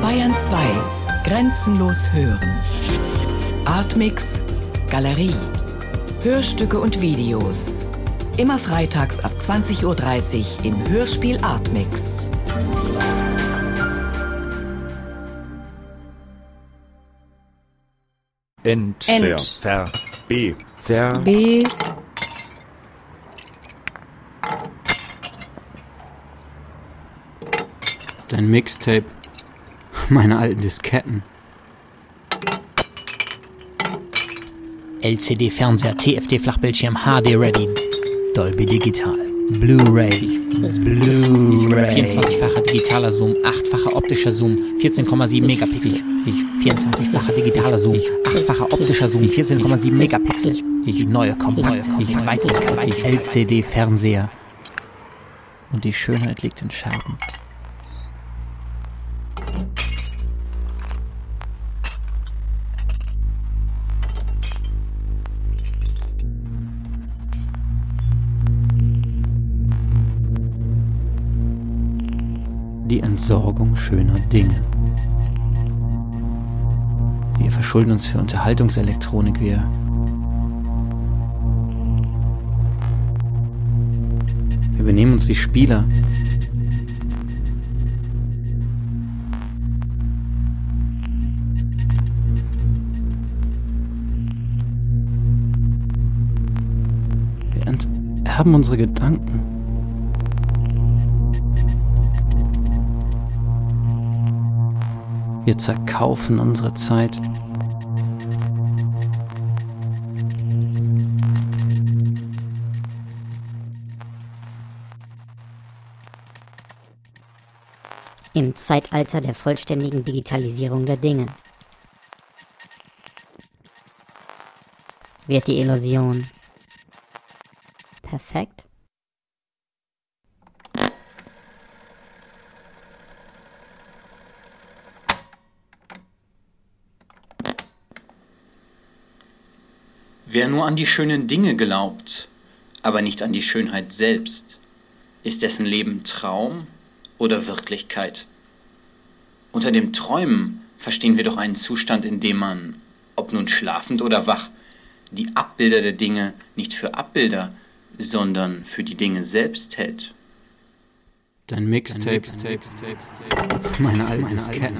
Bayern 2. Grenzenlos hören. Artmix. Galerie. Hörstücke und Videos. Immer freitags ab 20.30 Uhr im Hörspiel Artmix. Ent. Ent. Ver. B. Zer. B. Dein Mixtape. Meine alten Disketten. LCD-Fernseher, TFT-Flachbildschirm, HD-Ready, Dolby Digital, Blu-ray, Blu-ray, 24-facher digitaler Zoom, 8-facher optischer Zoom, 14,7 Megapixel, 24-facher digitaler Zoom, 8-facher optischer Zoom, 14,7 Megapixel, ich neue Kompakt, ich Weitwinkel, LCD-Fernseher. Und die Schönheit liegt in Scherben. Die Entsorgung schöner Dinge. Wir verschulden uns für Unterhaltungselektronik, wir Wir benehmen uns wie Spieler. Wir enterben unsere Gedanken. Wir zerkaufen unsere Zeit. Im Zeitalter der vollständigen Digitalisierung der Dinge wird die Illusion perfekt? Wer nur an die schönen Dinge glaubt, aber nicht an die Schönheit selbst, ist dessen Leben Traum oder Wirklichkeit? Unter dem Träumen verstehen wir doch einen Zustand, in dem man, ob nun schlafend oder wach, die Abbilder der Dinge nicht für Abbilder, sondern für die Dinge selbst hält. Dein Mixtape. Meine alten Disketten.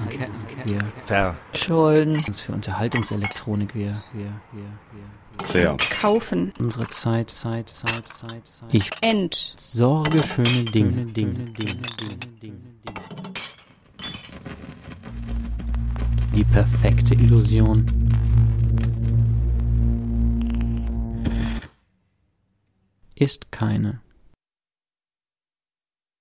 Wir Ver. Schulden. uns für Unterhaltungselektronik, wir, wir, wir, wir. Zer. Kaufen. Unsere Zeit, Zeit, Zeit, Zeit, Zeit. Ich Ent. sorge schöne Dinge, Dinge, Dinge, Dinge. Die perfekte Illusion. Ist keine.